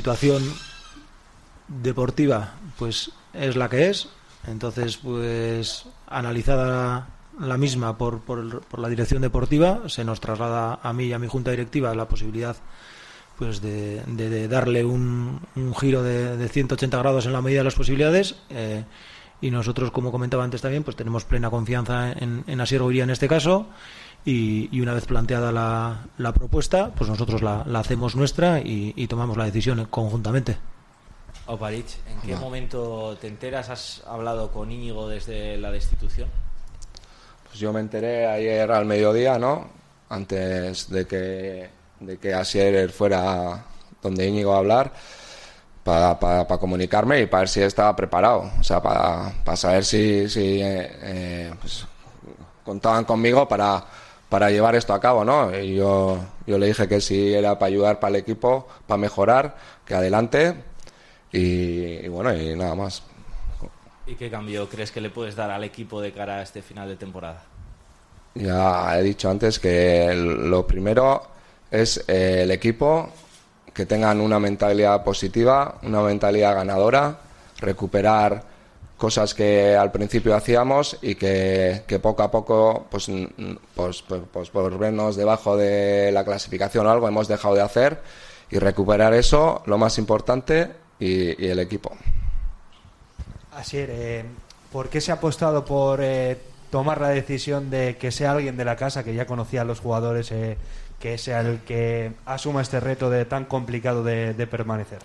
situación deportiva pues es la que es. Entonces pues analizada la misma por, por, por, la dirección deportiva se nos traslada a mí y a mi junta directiva la posibilidad pues de, darle un, un, giro de, de, 180 grados en la medida de las posibilidades eh, y nosotros como comentaba antes también pues tenemos plena confianza en, en Asier en este caso y, y, una vez planteada la, la propuesta, pues nosotros la, la hacemos nuestra y, y, tomamos la decisión conjuntamente. Oparich, ¿en qué no. momento te enteras? ¿Has hablado con Íñigo desde la destitución? Pues yo me enteré ayer al mediodía, ¿no? Antes de que, de que Asier fuera donde Íñigo a hablar, para, para, para, comunicarme y para ver si estaba preparado. O sea, para, para saber si, si eh, eh, pues, contaban conmigo para, para llevar esto a cabo, ¿no? Y yo, yo le dije que si era para ayudar para el equipo, para mejorar, que adelante. Y, y, bueno, y nada más. ¿Y qué cambio crees que le puedes dar al equipo de cara a este final de temporada? Ya he dicho antes que lo primero es eh, el equipo, que tengan una mentalidad positiva, una mentalidad ganadora, recuperar cosas que al principio hacíamos y que, poco a poco, pues, pues, pues, pues, por vernos debajo de la clasificación o algo, hemos dejado de hacer y recuperar eso, lo más importante, y, el equipo. Así es, eh, ¿por qué se ha apostado por eh, tomar la decisión de que sea alguien de la casa que ya conocía a los jugadores, eh, que sea el que asuma este reto de tan complicado de permanecer?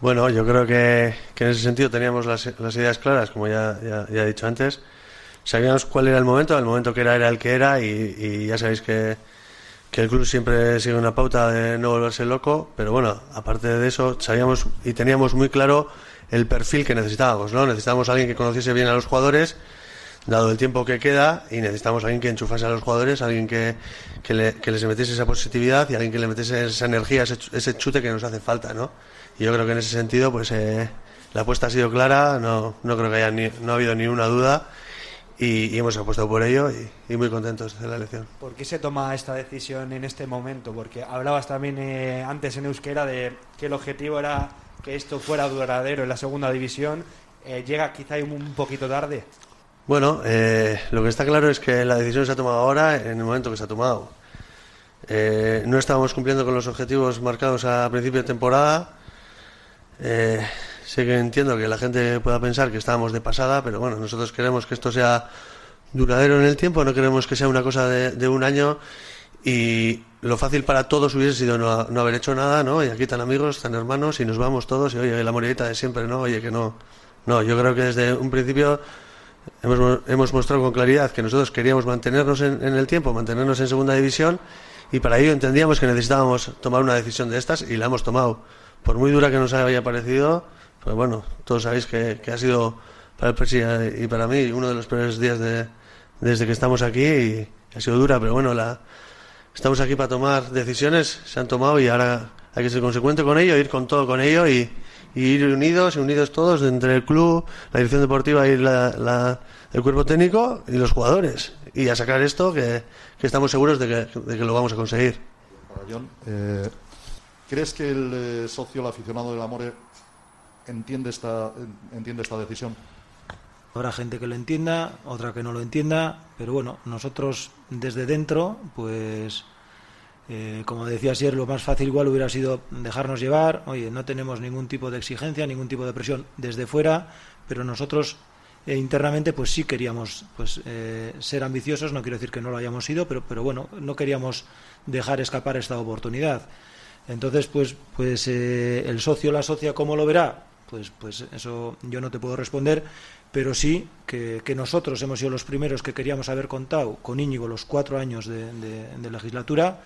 Bueno, yo creo que, en ese sentido teníamos las, las ideas claras, como ya, ya, he dicho antes. Sabíamos cuál era el momento, el momento que era era el que era y, y, ya sabéis que, que el club siempre sigue una pauta de no volverse loco, pero bueno, aparte de eso, sabíamos y teníamos muy claro el perfil que necesitábamos, ¿no? Necesitábamos a alguien que conociese bien a los jugadores, dado el tiempo que queda, y necesitamos a alguien que enchufase a los jugadores, alguien que, le, que les metiese esa positividad y alguien que le metiese esa energía, ese, chute que nos hace falta, ¿no? Y yo creo que en ese sentido, pues eh, la apuesta ha sido clara, no, no creo que haya ni, no ha habido ni una duda y, hemos apostado por ello y, muy contentos de la elección. ¿Por qué se toma esta decisión en este momento? Porque hablabas también eh, antes en euskera de que el objetivo era que esto fuera duradero en la segunda división. Eh, ¿Llega quizá un poquito tarde? Bueno, eh, lo que está claro es que la decisión se ha tomado ahora en el momento que se ha tomado. Eh, no estábamos cumpliendo con los objetivos marcados a principio de temporada eh, sé que entiendo que la gente pueda pensar que estábamos de pasada, pero bueno, nosotros queremos que esto sea duradero en el tiempo, no queremos que sea una cosa de, un año y lo fácil para todos hubiese sido no, no, haber hecho nada, ¿no? Y aquí están amigos, están hermanos y nos vamos todos y oye, la morita de siempre, ¿no? Oye, que no. No, yo creo que desde un principio hemos, hemos mostrado con claridad que nosotros queríamos mantenernos en, en el tiempo, mantenernos en segunda división y para ello entendíamos que necesitábamos tomar una decisión de estas y la hemos tomado. Por muy dura que nos haya parecido, pues bueno, todos sabéis que, que ha sido para el Persi y para mí uno de los peores días de, desde que estamos aquí y ha sido dura, pero bueno, la, estamos aquí para tomar decisiones, se han tomado y ahora hay que ser consecuente con ello, ir con todo con ello y, y ir unidos, unidos todos entre el club, la dirección deportiva y la, la, el cuerpo técnico y los jugadores y a sacar esto que, que estamos seguros de que, de que lo vamos a conseguir. John, eh, ¿Crees que el eh, socio, el aficionado del Amore, entiende esta, entiende esta decisión? Habrá gente que lo entienda, otra que no lo entienda, pero bueno, nosotros desde dentro, pues, eh, como decía ayer, lo más fácil igual hubiera sido dejarnos llevar. Oye, no tenemos ningún tipo de exigencia, ningún tipo de presión desde fuera, pero nosotros eh, internamente, pues sí queríamos pues, eh, ser ambiciosos. No quiero decir que no lo hayamos sido, pero, pero bueno, no queríamos dejar escapar esta oportunidad. Entonces, pues, pues el socio, la socia, ¿cómo lo verá? Pues, pues eso yo no te puedo responder, pero sí que, nosotros hemos sido los primeros que queríamos haber contado con Íñigo los cuatro años de legislatura,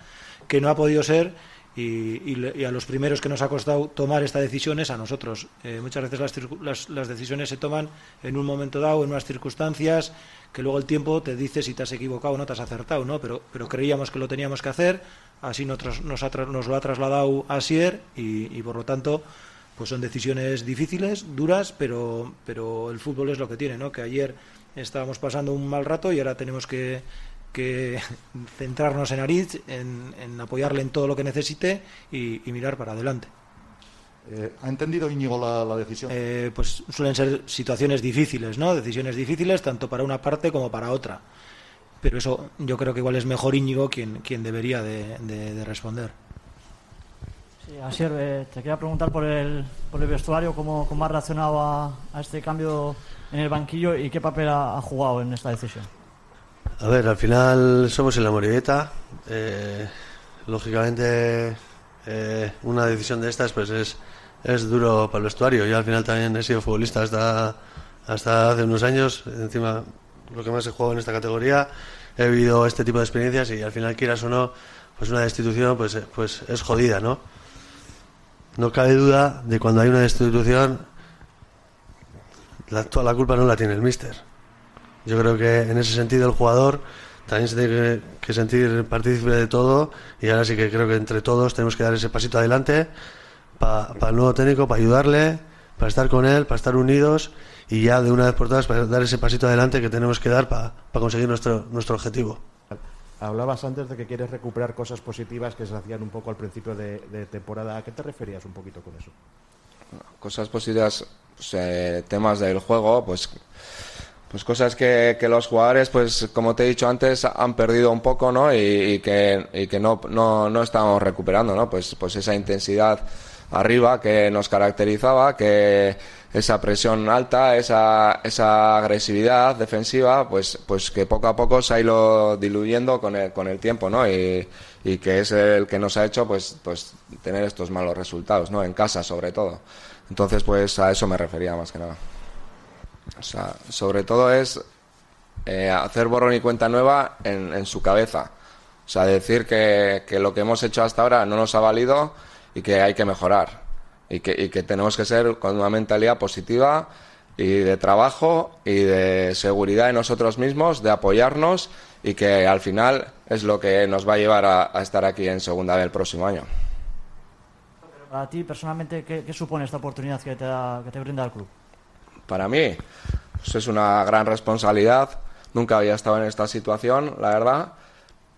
que no ha podido ser y, a los primeros que nos ha costado tomar esta decisión es a nosotros. Eh, muchas veces las, las, decisiones se toman en un momento dado, en unas circunstancias, que luego el tiempo te dice si te has equivocado o no te has acertado, ¿no? Pero, pero creíamos que lo teníamos que hacer, así nos, nos, ha, nos lo ha trasladado Asier y, y por lo tanto pues son decisiones difíciles, duras, pero, pero el fútbol es lo que tiene, ¿no? Que ayer estábamos pasando un mal rato y ahora tenemos que, que centrarnos en Ariz, en, en, apoyarle en todo lo que necesite y, y mirar para adelante. Eh, ¿Ha entendido Íñigo la, la decisión? Eh, pues suelen ser situaciones difíciles, ¿no? Decisiones difíciles tanto para una parte como para otra. Pero eso yo creo que igual es mejor Íñigo quien, quien debería de, de- de responder. Sí, Asier, eh, te quería preguntar por el, por el vestuario, cómo, cómo has reaccionado a, a este cambio en el banquillo y qué papel ha, ha jugado en esta decisión. A ver, al final somos en la Morieta. Eh, lógicamente, eh, una decisión de estas pues es, es duro para el vestuario. Yo al final también he sido futbolista hasta, hasta hace unos años. Encima, lo que más he jugado en esta categoría. He vivido este tipo de experiencias y al final, quieras o no, pues una destitución pues, eh, pues es jodida, ¿no? No cabe duda de cuando hay una destitución, la, toda la culpa no la tiene el míster. Yo creo que en ese sentido el jugador también se tiene que, que sentir partícipe de todo y ahora sí que creo que entre todos tenemos que dar ese pasito adelante para el nuevo técnico, para ayudarle, para estar con él, para estar unidos y ya de una vez por todas para dar ese pasito adelante que tenemos que dar para, para conseguir nuestro, nuestro objetivo. Hablabas antes de que quieres recuperar cosas positivas que se hacían un poco al principio de, de temporada. ¿A qué te referías un poquito con eso? cosas positivas, pues, eh, temas del juego, pues, pues cosas que, que los jugadores, pues como te he dicho antes, han perdido un poco, ¿no? Y, que, y que no, no, no estamos recuperando, ¿no? Pues, pues esa intensidad arriba que nos caracterizaba, que esa presión alta, esa, esa agresividad defensiva, pues, pues que poco a poco se ha ido diluyendo con el, con el tiempo, ¿no? Y, y que es el que nos ha hecho, pues, pues tener estos malos resultados, ¿no? En casa, sobre todo. Entonces, pues a eso me refería más que nada. Sobre todo es eh, hacer borrón y cuenta nueva en, su cabeza. O sea, decir que, que lo que hemos hecho hasta ahora no nos ha valido y que hay que mejorar. Y que, tenemos que ser con una mentalidad positiva y de trabajo y de seguridad en nosotros mismos, de apoyarnos y que al final es lo que nos va a llevar a, a estar aquí en segunda vez el próximo año. Para ti, personalmente, ¿qué, qué supone esta oportunidad que te, da, que te brinda el club? Para mí, pues es una gran responsabilidad. Nunca había estado en esta situación, la verdad.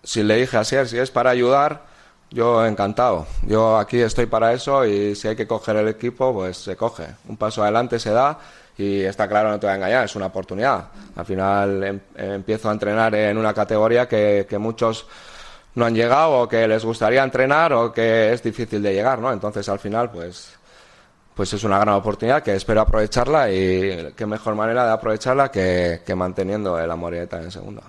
Si le dije así, si es para ayudar, yo encantado. Yo aquí estoy para eso y si hay que coger el equipo, pues se coge. Un paso adelante se da y está claro, no te voy a engañar, es una oportunidad. Al final em- empiezo a entrenar en una categoría que, que muchos no han llegado o que les gustaría entrenar o que es difícil de llegar, ¿no? Entonces al final, pues pues es una gran oportunidad que espero aprovecharla y qué mejor manera de aprovecharla que, manteniendo el Amorieta en segunda.